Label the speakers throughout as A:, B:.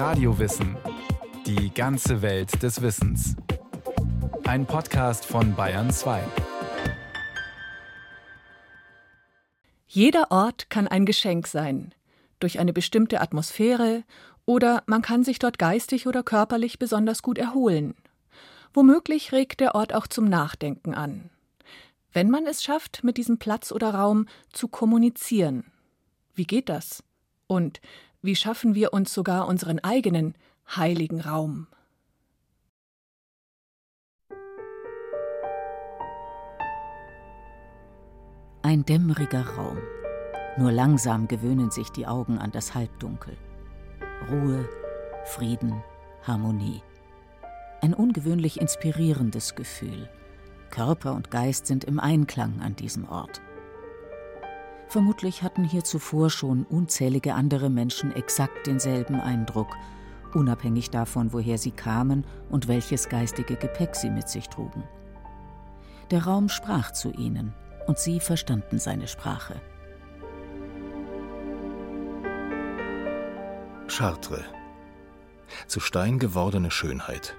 A: Radiowissen. Die ganze Welt des Wissens. Ein Podcast von Bayern 2.
B: Jeder Ort kann ein Geschenk sein. Durch eine bestimmte Atmosphäre oder man kann sich dort geistig oder körperlich besonders gut erholen. Womöglich regt der Ort auch zum Nachdenken an. Wenn man es schafft, mit diesem Platz oder Raum zu kommunizieren. Wie geht das? Und wie schaffen wir uns sogar unseren eigenen heiligen Raum?
C: Ein dämmeriger Raum. Nur langsam gewöhnen sich die Augen an das Halbdunkel. Ruhe, Frieden, Harmonie. Ein ungewöhnlich inspirierendes Gefühl. Körper und Geist sind im Einklang an diesem Ort. Vermutlich hatten hier zuvor schon unzählige andere Menschen exakt denselben Eindruck, unabhängig davon, woher sie kamen und welches geistige Gepäck sie mit sich trugen. Der Raum sprach zu ihnen, und sie verstanden seine Sprache.
D: Chartres. Zu Stein gewordene Schönheit.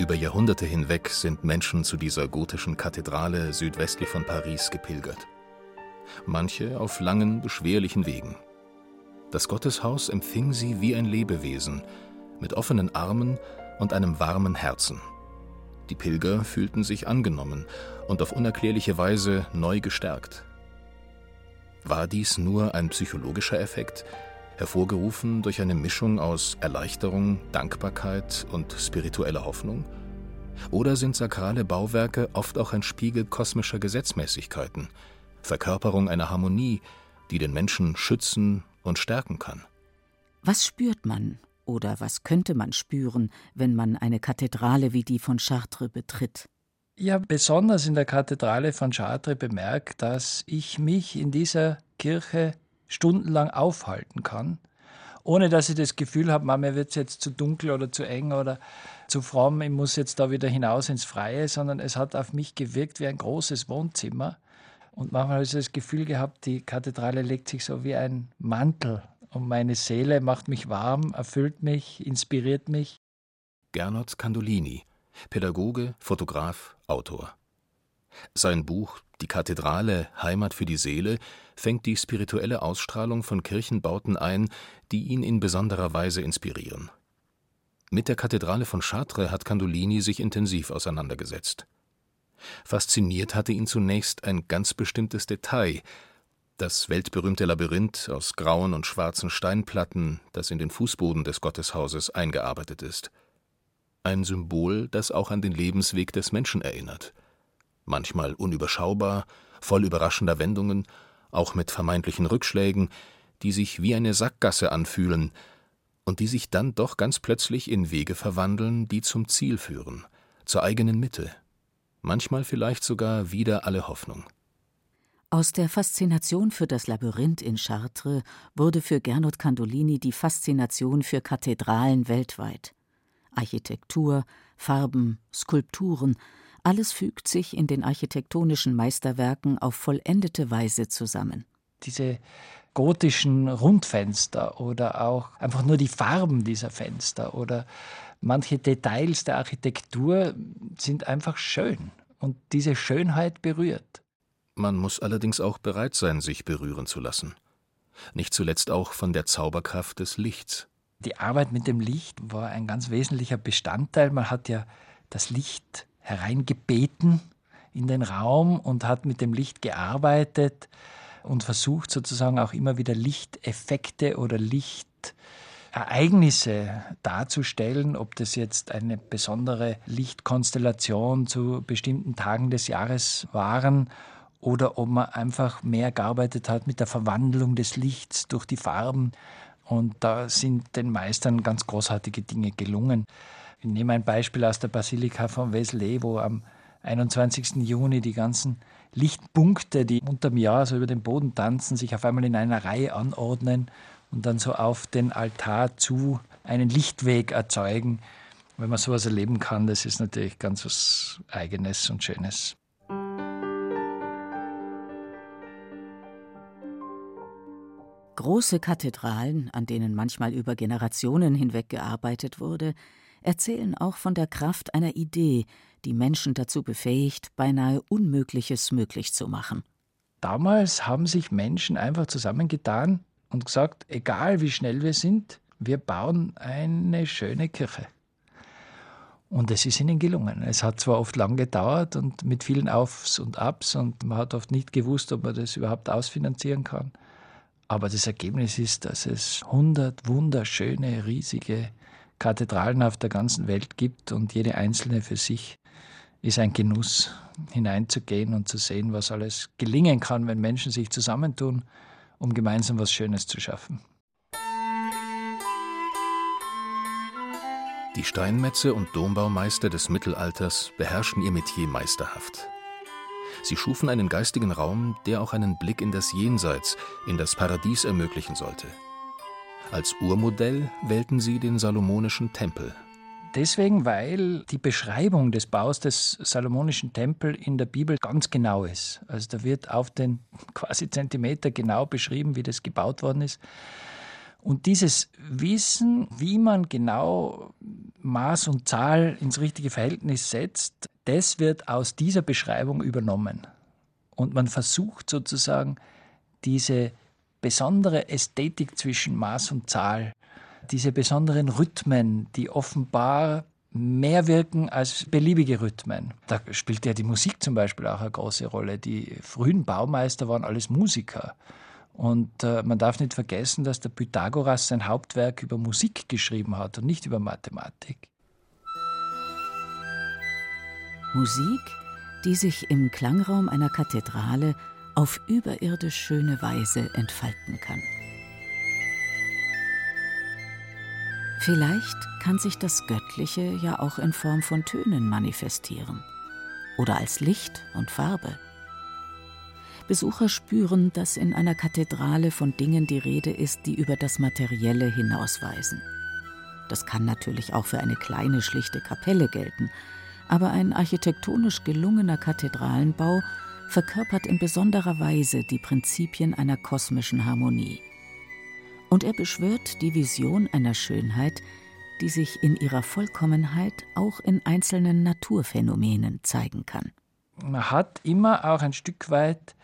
D: Über Jahrhunderte hinweg sind Menschen zu dieser gotischen Kathedrale südwestlich von Paris gepilgert manche auf langen, beschwerlichen Wegen. Das Gotteshaus empfing sie wie ein Lebewesen, mit offenen Armen und einem warmen Herzen. Die Pilger fühlten sich angenommen und auf unerklärliche Weise neu gestärkt. War dies nur ein psychologischer Effekt, hervorgerufen durch eine Mischung aus Erleichterung, Dankbarkeit und spiritueller Hoffnung? Oder sind sakrale Bauwerke oft auch ein Spiegel kosmischer Gesetzmäßigkeiten, Verkörperung einer Harmonie, die den Menschen schützen und stärken kann.
C: Was spürt man oder was könnte man spüren, wenn man eine Kathedrale wie die von Chartres betritt?
E: Ja, besonders in der Kathedrale von Chartres bemerkt, dass ich mich in dieser Kirche stundenlang aufhalten kann, ohne dass ich das Gefühl habe, mir wird es jetzt zu dunkel oder zu eng oder zu fromm, ich muss jetzt da wieder hinaus ins Freie, sondern es hat auf mich gewirkt wie ein großes Wohnzimmer. Und manchmal habe ich das Gefühl gehabt, die Kathedrale legt sich so wie ein Mantel um meine Seele, macht mich warm, erfüllt mich, inspiriert mich.
D: Gernot Candolini, Pädagoge, Fotograf, Autor. Sein Buch Die Kathedrale Heimat für die Seele fängt die spirituelle Ausstrahlung von Kirchenbauten ein, die ihn in besonderer Weise inspirieren. Mit der Kathedrale von Chartres hat Candolini sich intensiv auseinandergesetzt. Fasziniert hatte ihn zunächst ein ganz bestimmtes Detail, das weltberühmte Labyrinth aus grauen und schwarzen Steinplatten, das in den Fußboden des Gotteshauses eingearbeitet ist. Ein Symbol, das auch an den Lebensweg des Menschen erinnert. Manchmal unüberschaubar, voll überraschender Wendungen, auch mit vermeintlichen Rückschlägen, die sich wie eine Sackgasse anfühlen und die sich dann doch ganz plötzlich in Wege verwandeln, die zum Ziel führen, zur eigenen Mitte, manchmal vielleicht sogar wieder alle Hoffnung.
C: Aus der Faszination für das Labyrinth in Chartres wurde für Gernot Candolini die Faszination für Kathedralen weltweit. Architektur, Farben, Skulpturen, alles fügt sich in den architektonischen Meisterwerken auf vollendete Weise zusammen.
E: Diese gotischen Rundfenster oder auch einfach nur die Farben dieser Fenster oder manche Details der Architektur sind einfach schön und diese Schönheit berührt.
D: Man muss allerdings auch bereit sein, sich berühren zu lassen. Nicht zuletzt auch von der Zauberkraft des Lichts.
E: Die Arbeit mit dem Licht war ein ganz wesentlicher Bestandteil. Man hat ja das Licht hereingebeten in den Raum und hat mit dem Licht gearbeitet und versucht sozusagen auch immer wieder Lichteffekte oder Licht Ereignisse darzustellen, ob das jetzt eine besondere Lichtkonstellation zu bestimmten Tagen des Jahres waren oder ob man einfach mehr gearbeitet hat mit der Verwandlung des Lichts durch die Farben. Und da sind den Meistern ganz großartige Dinge gelungen. Ich nehme ein Beispiel aus der Basilika von Wesley, wo am 21. Juni die ganzen Lichtpunkte, die unterm Jahr so über den Boden tanzen, sich auf einmal in einer Reihe anordnen und dann so auf den Altar zu einen Lichtweg erzeugen. Wenn man sowas erleben kann, das ist natürlich ganz was Eigenes und Schönes.
C: Große Kathedralen, an denen manchmal über Generationen hinweg gearbeitet wurde, erzählen auch von der Kraft einer Idee, die Menschen dazu befähigt, beinahe Unmögliches möglich zu machen.
E: Damals haben sich Menschen einfach zusammengetan und gesagt, egal wie schnell wir sind, wir bauen eine schöne Kirche. Und es ist ihnen gelungen. Es hat zwar oft lang gedauert und mit vielen Aufs und Abs und man hat oft nicht gewusst, ob man das überhaupt ausfinanzieren kann. Aber das Ergebnis ist, dass es 100 wunderschöne, riesige Kathedralen auf der ganzen Welt gibt und jede einzelne für sich ist ein Genuss, hineinzugehen und zu sehen, was alles gelingen kann, wenn Menschen sich zusammentun, um gemeinsam was Schönes zu schaffen.
D: Die Steinmetze und Dombaumeister des Mittelalters beherrschen ihr Metier meisterhaft. Sie schufen einen geistigen Raum, der auch einen Blick in das Jenseits, in das Paradies ermöglichen sollte. Als Urmodell wählten sie den Salomonischen Tempel.
E: Deswegen, weil die Beschreibung des Baus des Salomonischen Tempels in der Bibel ganz genau ist. Also da wird auf den quasi Zentimeter genau beschrieben, wie das gebaut worden ist. Und dieses Wissen, wie man genau Maß und Zahl ins richtige Verhältnis setzt, das wird aus dieser Beschreibung übernommen. Und man versucht sozusagen diese besondere Ästhetik zwischen Maß und Zahl, diese besonderen Rhythmen, die offenbar mehr wirken als beliebige Rhythmen. Da spielt ja die Musik zum Beispiel auch eine große Rolle. Die frühen Baumeister waren alles Musiker. Und äh, man darf nicht vergessen, dass der Pythagoras sein Hauptwerk über Musik geschrieben hat und nicht über Mathematik.
C: Musik, die sich im Klangraum einer Kathedrale auf überirdisch schöne Weise entfalten kann. Vielleicht kann sich das Göttliche ja auch in Form von Tönen manifestieren oder als Licht und Farbe. Besucher spüren, dass in einer Kathedrale von Dingen die Rede ist, die über das Materielle hinausweisen. Das kann natürlich auch für eine kleine, schlichte Kapelle gelten, aber ein architektonisch gelungener Kathedralenbau verkörpert in besonderer Weise die Prinzipien einer kosmischen Harmonie. Und er beschwört die Vision einer Schönheit, die sich in ihrer Vollkommenheit auch in einzelnen Naturphänomenen zeigen kann.
E: Man hat immer auch ein Stück weit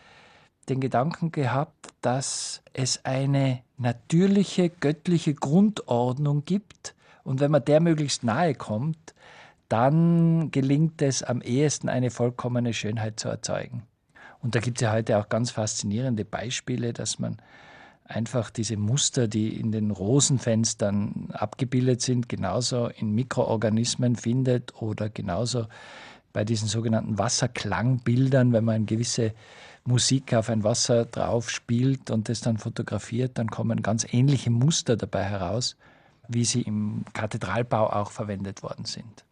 E: den Gedanken gehabt, dass es eine natürliche, göttliche Grundordnung gibt. Und wenn man der möglichst nahe kommt, dann gelingt es am ehesten, eine vollkommene Schönheit zu erzeugen. Und da gibt es ja heute auch ganz faszinierende Beispiele, dass man einfach diese Muster, die in den Rosenfenstern abgebildet sind, genauso in Mikroorganismen findet oder genauso bei diesen sogenannten Wasserklangbildern, wenn man gewisse Musik auf ein Wasser drauf spielt und das dann fotografiert, dann kommen ganz ähnliche Muster dabei heraus, wie sie im Kathedralbau auch verwendet worden sind.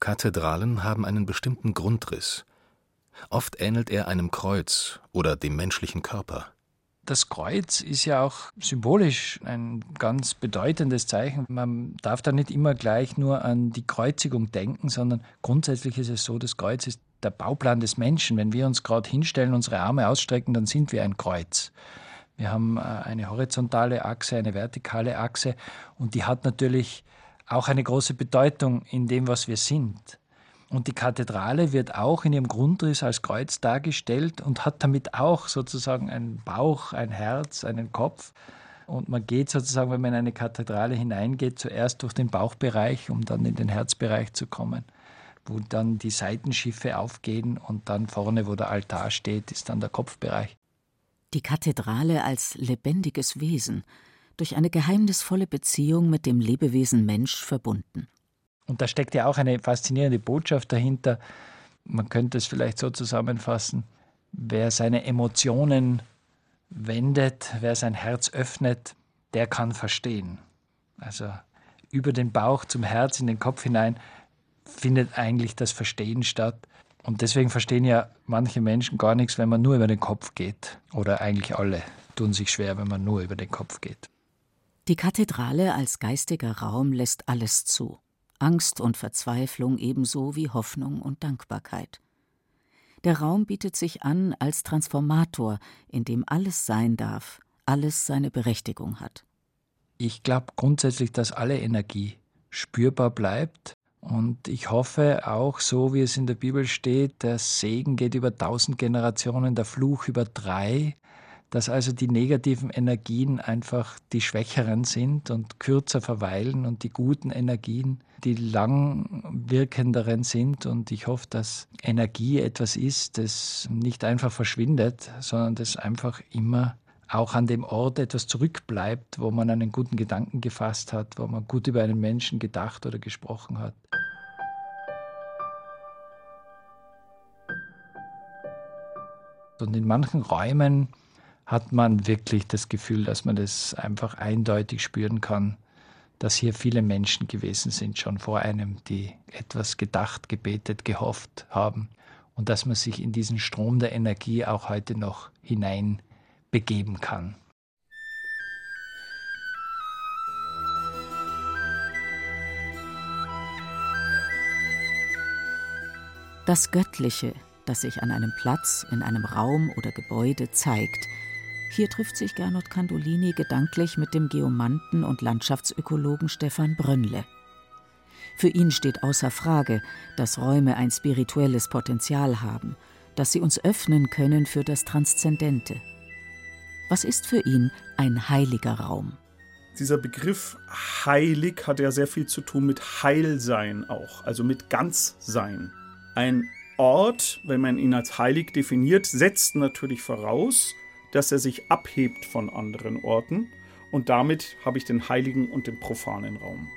D: Kathedralen haben einen bestimmten Grundriss. Oft ähnelt er einem Kreuz oder dem menschlichen Körper.
E: Das Kreuz ist ja auch symbolisch ein ganz bedeutendes Zeichen. Man darf da nicht immer gleich nur an die Kreuzigung denken, sondern grundsätzlich ist es so, das Kreuz ist der Bauplan des Menschen. Wenn wir uns gerade hinstellen, unsere Arme ausstrecken, dann sind wir ein Kreuz. Wir haben äh, eine horizontale Achse, eine vertikale Achse und die hat natürlich auch eine große Bedeutung in dem, was wir sind. Und die Kathedrale wird auch in ihrem Grundriss als Kreuz dargestellt und hat damit auch sozusagen einen Bauch, ein Herz, einen Kopf. Und man geht sozusagen, wenn man in eine Kathedrale hineingeht, zuerst durch den Bauchbereich, um dann in den Herzbereich zu kommen wo dann die Seitenschiffe aufgehen und dann vorne, wo der Altar steht, ist dann der Kopfbereich.
C: Die Kathedrale als lebendiges Wesen, durch eine geheimnisvolle Beziehung mit dem Lebewesen Mensch verbunden.
E: Und da steckt ja auch eine faszinierende Botschaft dahinter. Man könnte es vielleicht so zusammenfassen, wer seine Emotionen wendet, wer sein Herz öffnet, der kann verstehen. Also über den Bauch zum Herz in den Kopf hinein findet eigentlich das Verstehen statt. Und deswegen verstehen ja manche Menschen gar nichts, wenn man nur über den Kopf geht. Oder eigentlich alle tun sich schwer, wenn man nur über den Kopf geht.
C: Die Kathedrale als geistiger Raum lässt alles zu. Angst und Verzweiflung ebenso wie Hoffnung und Dankbarkeit. Der Raum bietet sich an als Transformator, in dem alles sein darf, alles seine Berechtigung hat.
E: Ich glaube grundsätzlich, dass alle Energie spürbar bleibt. Und ich hoffe auch, so wie es in der Bibel steht, der Segen geht über tausend Generationen, der Fluch über drei, dass also die negativen Energien einfach die schwächeren sind und kürzer verweilen und die guten Energien die langwirkenderen sind. Und ich hoffe, dass Energie etwas ist, das nicht einfach verschwindet, sondern das einfach immer auch an dem Ort etwas zurückbleibt, wo man einen guten Gedanken gefasst hat, wo man gut über einen Menschen gedacht oder gesprochen hat. Und in manchen Räumen hat man wirklich das Gefühl, dass man das einfach eindeutig spüren kann, dass hier viele Menschen gewesen sind, schon vor einem, die etwas gedacht, gebetet, gehofft haben und dass man sich in diesen Strom der Energie auch heute noch hinein begeben kann.
C: Das Göttliche, das sich an einem Platz, in einem Raum oder Gebäude zeigt, hier trifft sich Gernot Candolini gedanklich mit dem Geomanten und Landschaftsökologen Stefan Brönnle. Für ihn steht außer Frage, dass Räume ein spirituelles Potenzial haben, dass sie uns öffnen können für das Transzendente. Was ist für ihn ein heiliger Raum?
F: Dieser Begriff heilig hat ja sehr viel zu tun mit Heilsein auch, also mit Ganzsein. Ein Ort, wenn man ihn als heilig definiert, setzt natürlich voraus, dass er sich abhebt von anderen Orten und damit habe ich den heiligen und den profanen Raum.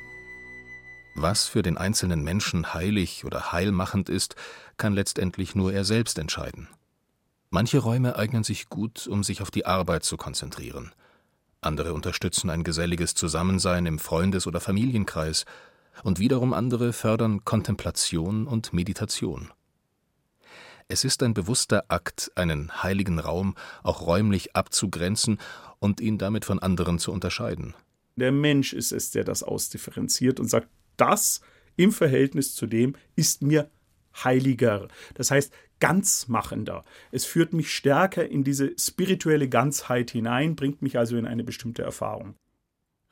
D: Was für den einzelnen Menschen heilig oder heilmachend ist, kann letztendlich nur er selbst entscheiden. Manche Räume eignen sich gut, um sich auf die Arbeit zu konzentrieren. Andere unterstützen ein geselliges Zusammensein im Freundes- oder Familienkreis, und wiederum andere fördern Kontemplation und Meditation. Es ist ein bewusster Akt, einen heiligen Raum auch räumlich abzugrenzen und ihn damit von anderen zu unterscheiden.
F: Der Mensch ist es, der das ausdifferenziert und sagt, das im Verhältnis zu dem ist mir heiliger. Das heißt, ganzmachender. Es führt mich stärker in diese spirituelle Ganzheit hinein, bringt mich also in eine bestimmte Erfahrung.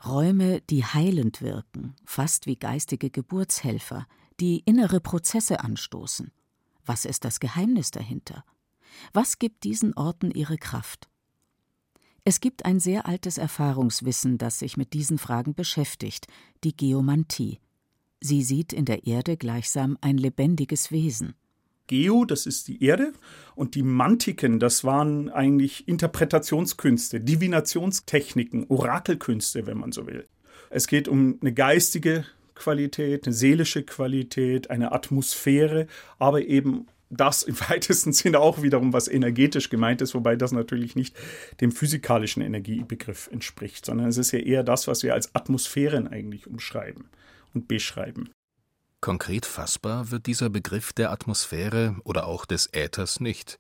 C: Räume, die heilend wirken, fast wie geistige Geburtshelfer, die innere Prozesse anstoßen. Was ist das Geheimnis dahinter? Was gibt diesen Orten ihre Kraft? Es gibt ein sehr altes Erfahrungswissen, das sich mit diesen Fragen beschäftigt, die Geomantie. Sie sieht in der Erde gleichsam ein lebendiges Wesen.
F: Geo, das ist die Erde, und die Mantiken, das waren eigentlich Interpretationskünste, Divinationstechniken, Orakelkünste, wenn man so will. Es geht um eine geistige Qualität, eine seelische Qualität, eine Atmosphäre, aber eben das im weitesten Sinne auch wiederum was energetisch gemeint ist, wobei das natürlich nicht dem physikalischen Energiebegriff entspricht, sondern es ist ja eher das, was wir als Atmosphären eigentlich umschreiben und beschreiben.
D: Konkret fassbar wird dieser Begriff der Atmosphäre oder auch des Äthers nicht.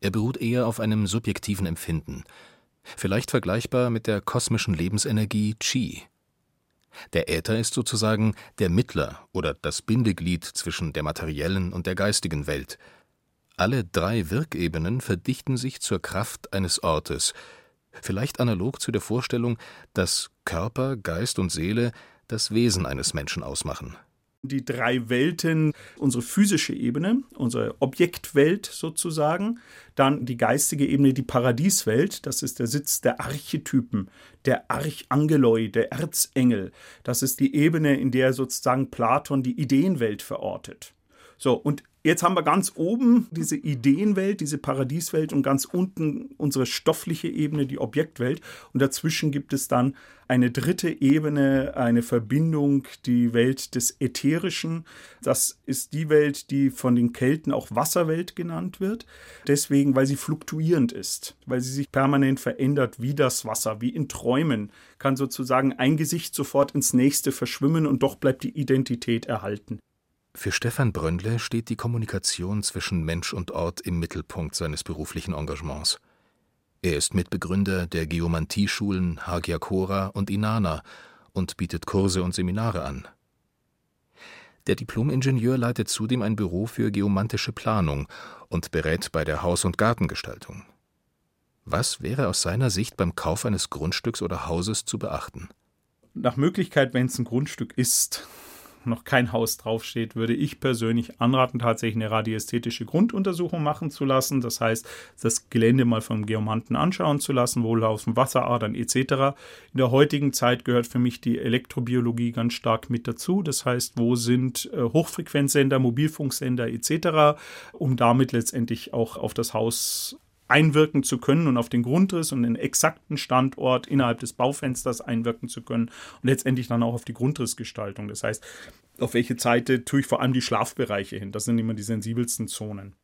D: Er beruht eher auf einem subjektiven Empfinden, vielleicht vergleichbar mit der kosmischen Lebensenergie Qi. Der Äther ist sozusagen der Mittler oder das Bindeglied zwischen der materiellen und der geistigen Welt. Alle drei Wirkebenen verdichten sich zur Kraft eines Ortes, vielleicht analog zu der Vorstellung, dass Körper, Geist und Seele das Wesen eines Menschen ausmachen
F: die drei Welten, unsere physische Ebene, unsere Objektwelt sozusagen, dann die geistige Ebene, die Paradieswelt, das ist der Sitz der Archetypen, der Archangeloi, der Erzengel, das ist die Ebene, in der sozusagen Platon die Ideenwelt verortet. So, und Jetzt haben wir ganz oben diese Ideenwelt, diese Paradieswelt und ganz unten unsere stoffliche Ebene, die Objektwelt. Und dazwischen gibt es dann eine dritte Ebene, eine Verbindung, die Welt des Ätherischen. Das ist die Welt, die von den Kelten auch Wasserwelt genannt wird. Deswegen, weil sie fluktuierend ist, weil sie sich permanent verändert wie das Wasser, wie in Träumen, kann sozusagen ein Gesicht sofort ins nächste verschwimmen und doch bleibt die Identität erhalten.
D: Für Stefan Bröndle steht die Kommunikation zwischen Mensch und Ort im Mittelpunkt seines beruflichen Engagements. Er ist Mitbegründer der Geomantieschulen Hagiakora und Inanna und bietet Kurse und Seminare an. Der Diplomingenieur leitet zudem ein Büro für geomantische Planung und berät bei der Haus- und Gartengestaltung. Was wäre aus seiner Sicht beim Kauf eines Grundstücks oder Hauses zu beachten?
F: Nach Möglichkeit, wenn es ein Grundstück ist, noch kein Haus draufsteht, würde ich persönlich anraten, tatsächlich eine radiästhetische Grunduntersuchung machen zu lassen. Das heißt, das Gelände mal vom Geomanten anschauen zu lassen, Wohlhaufen, Wasseradern etc. In der heutigen Zeit gehört für mich die Elektrobiologie ganz stark mit dazu. Das heißt, wo sind äh, Hochfrequenzsender, Mobilfunksender etc., um damit letztendlich auch auf das Haus einwirken zu können und auf den Grundriss und den exakten Standort innerhalb des Baufensters einwirken zu können und letztendlich dann auch auf die Grundrissgestaltung. Das heißt, auf welche Seite tue ich vor allem die Schlafbereiche hin? Das sind immer die sensibelsten Zonen.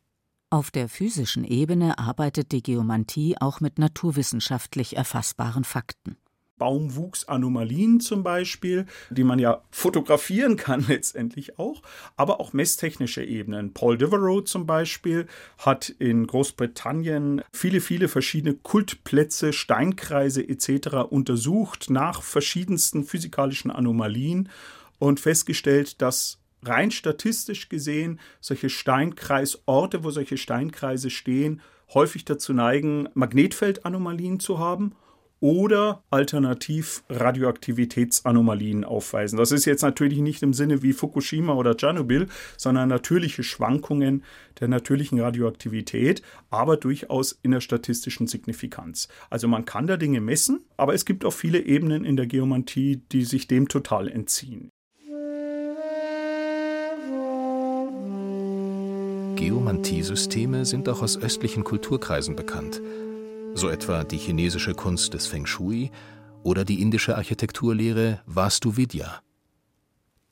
C: Auf der physischen Ebene arbeitet die Geomantie auch mit naturwissenschaftlich erfassbaren Fakten.
F: Baumwuchsanomalien zum Beispiel, die man ja fotografieren kann letztendlich auch, aber auch messtechnische Ebenen. Paul Devereaux zum Beispiel hat in Großbritannien viele, viele verschiedene Kultplätze, Steinkreise etc. untersucht nach verschiedensten physikalischen Anomalien und festgestellt, dass rein statistisch gesehen solche Steinkreisorte, wo solche Steinkreise stehen, häufig dazu neigen, Magnetfeldanomalien zu haben oder alternativ Radioaktivitätsanomalien aufweisen. Das ist jetzt natürlich nicht im Sinne wie Fukushima oder Tschernobyl, sondern natürliche Schwankungen der natürlichen Radioaktivität, aber durchaus in der statistischen Signifikanz. Also man kann da Dinge messen, aber es gibt auch viele Ebenen in der Geomantie, die sich dem total entziehen.
D: Geomantiesysteme sind auch aus östlichen Kulturkreisen bekannt so etwa die chinesische Kunst des Feng Shui oder die indische Architekturlehre Vastu Vidya.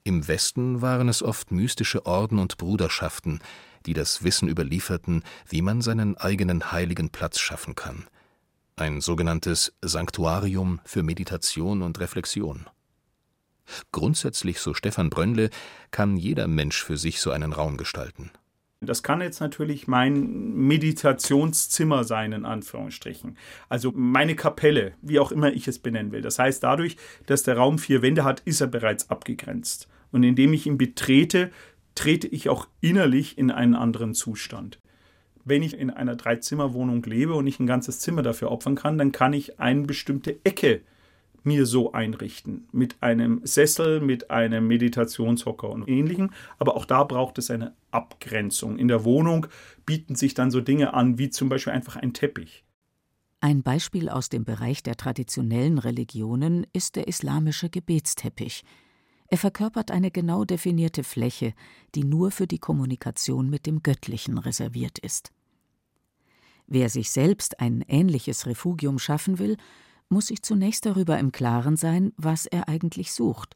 D: Im Westen waren es oft mystische Orden und Bruderschaften, die das Wissen überlieferten, wie man seinen eigenen heiligen Platz schaffen kann. Ein sogenanntes Sanktuarium für Meditation und Reflexion. Grundsätzlich, so Stefan Brönnle, kann jeder Mensch für sich so einen Raum gestalten.
F: Das kann jetzt natürlich mein Meditationszimmer sein, in Anführungsstrichen. Also meine Kapelle, wie auch immer ich es benennen will. Das heißt, dadurch, dass der Raum vier Wände hat, ist er bereits abgegrenzt. Und indem ich ihn betrete, trete ich auch innerlich in einen anderen Zustand. Wenn ich in einer Dreizimmerwohnung lebe und ich ein ganzes Zimmer dafür opfern kann, dann kann ich eine bestimmte Ecke mir so einrichten. Mit einem Sessel, mit einem Meditationshocker und ähnlichem. Aber auch da braucht es eine Abgrenzung. In der Wohnung bieten sich dann so Dinge an, wie zum Beispiel einfach ein Teppich.
C: Ein Beispiel aus dem Bereich der traditionellen Religionen ist der islamische Gebetsteppich. Er verkörpert eine genau definierte Fläche, die nur für die Kommunikation mit dem Göttlichen reserviert ist. Wer sich selbst ein ähnliches Refugium schaffen will, muss sich zunächst darüber im Klaren sein, was er eigentlich sucht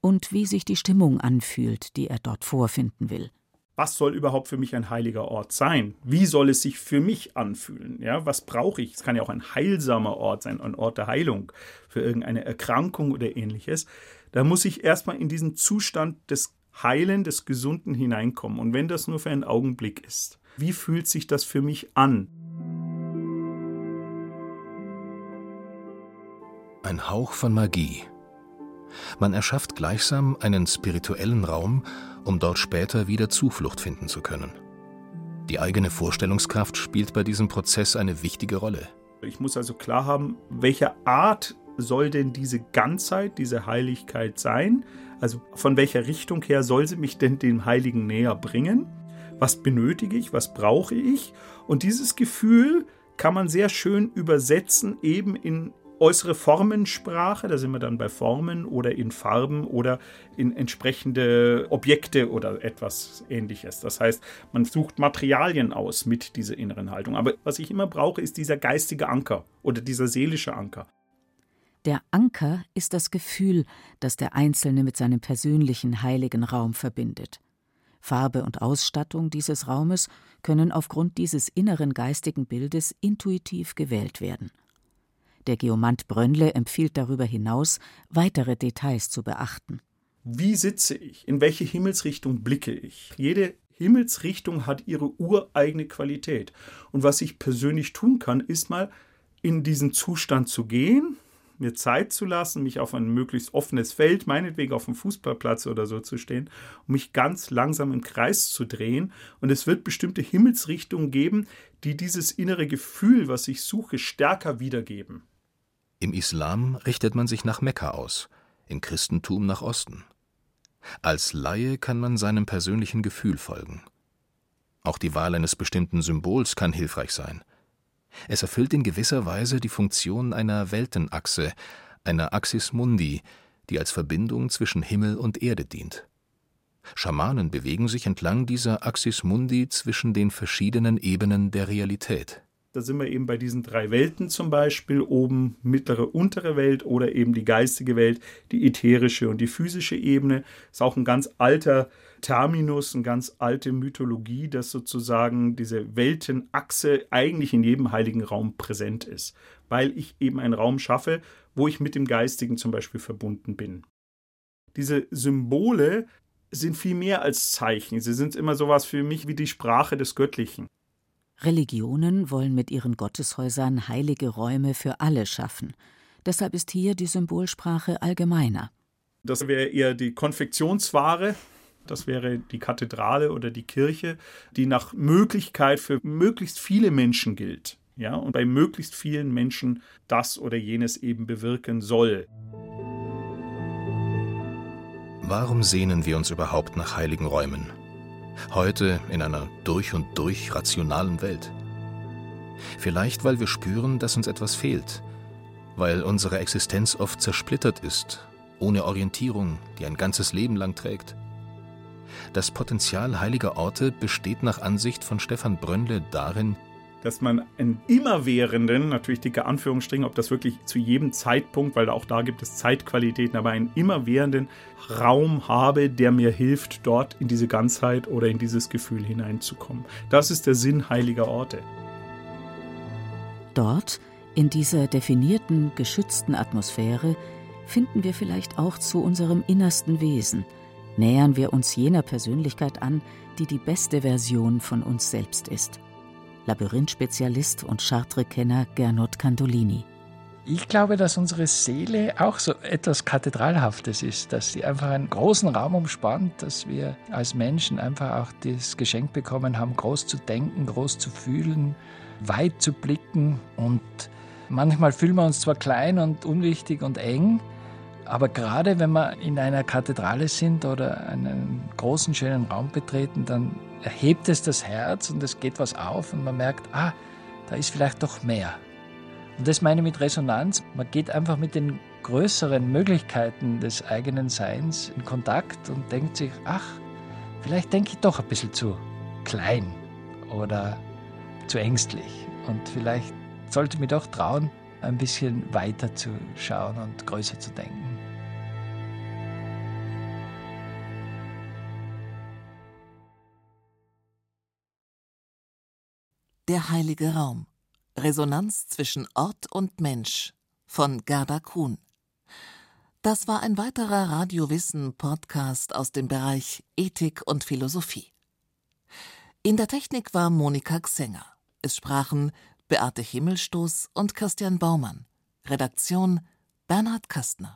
C: und wie sich die Stimmung anfühlt, die er dort vorfinden will.
F: Was soll überhaupt für mich ein heiliger Ort sein? Wie soll es sich für mich anfühlen? Ja, was brauche ich? Es kann ja auch ein heilsamer Ort sein, ein Ort der Heilung für irgendeine Erkrankung oder ähnliches. Da muss ich erstmal in diesen Zustand des Heilen, des Gesunden hineinkommen. Und wenn das nur für einen Augenblick ist, wie fühlt sich das für mich an?
D: Ein Hauch von Magie. Man erschafft gleichsam einen spirituellen Raum, um dort später wieder Zuflucht finden zu können. Die eigene Vorstellungskraft spielt bei diesem Prozess eine wichtige Rolle.
F: Ich muss also klar haben, welche Art soll denn diese Ganzheit, diese Heiligkeit sein? Also von welcher Richtung her soll sie mich denn dem Heiligen näher bringen? Was benötige ich? Was brauche ich? Und dieses Gefühl kann man sehr schön übersetzen eben in äußere Formensprache, da sind wir dann bei Formen oder in Farben oder in entsprechende Objekte oder etwas ähnliches. Das heißt, man sucht Materialien aus mit dieser inneren Haltung. Aber was ich immer brauche, ist dieser geistige Anker oder dieser seelische Anker.
C: Der Anker ist das Gefühl, das der Einzelne mit seinem persönlichen heiligen Raum verbindet. Farbe und Ausstattung dieses Raumes können aufgrund dieses inneren geistigen Bildes intuitiv gewählt werden. Der Geomant Brönnle empfiehlt darüber hinaus, weitere Details zu beachten.
F: Wie sitze ich? In welche Himmelsrichtung blicke ich? Jede Himmelsrichtung hat ihre ureigene Qualität. Und was ich persönlich tun kann, ist mal in diesen Zustand zu gehen, mir Zeit zu lassen, mich auf ein möglichst offenes Feld, meinetwegen auf dem Fußballplatz oder so zu stehen, um mich ganz langsam im Kreis zu drehen. Und es wird bestimmte Himmelsrichtungen geben, die dieses innere Gefühl, was ich suche, stärker wiedergeben.
D: Im Islam richtet man sich nach Mekka aus, im Christentum nach Osten. Als Laie kann man seinem persönlichen Gefühl folgen. Auch die Wahl eines bestimmten Symbols kann hilfreich sein. Es erfüllt in gewisser Weise die Funktion einer Weltenachse, einer Axis Mundi, die als Verbindung zwischen Himmel und Erde dient. Schamanen bewegen sich entlang dieser Axis Mundi zwischen den verschiedenen Ebenen der Realität.
F: Da sind wir eben bei diesen drei Welten zum Beispiel, oben mittlere, untere Welt oder eben die geistige Welt, die ätherische und die physische Ebene. Ist auch ein ganz alter Terminus, eine ganz alte Mythologie, dass sozusagen diese Weltenachse eigentlich in jedem heiligen Raum präsent ist, weil ich eben einen Raum schaffe, wo ich mit dem Geistigen zum Beispiel verbunden bin. Diese Symbole sind viel mehr als Zeichen. Sie sind immer sowas für mich wie die Sprache des Göttlichen.
C: Religionen wollen mit ihren Gotteshäusern heilige Räume für alle schaffen. Deshalb ist hier die Symbolsprache allgemeiner.
F: Das wäre eher die Konfektionsware. Das wäre die Kathedrale oder die Kirche, die nach Möglichkeit für möglichst viele Menschen gilt. Ja, und bei möglichst vielen Menschen das oder jenes eben bewirken soll.
D: Warum sehnen wir uns überhaupt nach heiligen Räumen? Heute in einer durch und durch rationalen Welt. Vielleicht, weil wir spüren, dass uns etwas fehlt, weil unsere Existenz oft zersplittert ist, ohne Orientierung, die ein ganzes Leben lang trägt. Das Potenzial heiliger Orte besteht nach Ansicht von Stefan Brönnle darin,
F: dass man einen immerwährenden, natürlich dicke Anführungsstrichen, ob das wirklich zu jedem Zeitpunkt, weil auch da gibt es Zeitqualitäten, aber einen immerwährenden Raum habe, der mir hilft, dort in diese Ganzheit oder in dieses Gefühl hineinzukommen. Das ist der Sinn heiliger Orte.
C: Dort, in dieser definierten, geschützten Atmosphäre, finden wir vielleicht auch zu unserem innersten Wesen, nähern wir uns jener Persönlichkeit an, die die beste Version von uns selbst ist. Labyrinth-Spezialist und Chartres-Kenner Gernot Candolini.
E: Ich glaube, dass unsere Seele auch so etwas Kathedralhaftes ist, dass sie einfach einen großen Raum umspannt, dass wir als Menschen einfach auch das Geschenk bekommen haben, groß zu denken, groß zu fühlen, weit zu blicken. Und manchmal fühlen wir uns zwar klein und unwichtig und eng, aber gerade wenn wir in einer Kathedrale sind oder einen großen, schönen Raum betreten, dann erhebt es das Herz und es geht was auf und man merkt, ah, da ist vielleicht doch mehr. Und das meine ich mit Resonanz. Man geht einfach mit den größeren Möglichkeiten des eigenen Seins in Kontakt und denkt sich, ach, vielleicht denke ich doch ein bisschen zu klein oder zu ängstlich. Und vielleicht sollte ich mich doch trauen, ein bisschen weiter zu schauen und größer zu denken.
G: Der heilige Raum. Resonanz zwischen Ort und Mensch von Gerda Kuhn. Das war ein weiterer Radiowissen-Podcast aus dem Bereich Ethik und Philosophie. In der Technik war Monika Xenger. Es sprachen Beate Himmelstoß und Christian Baumann. Redaktion Bernhard Kastner.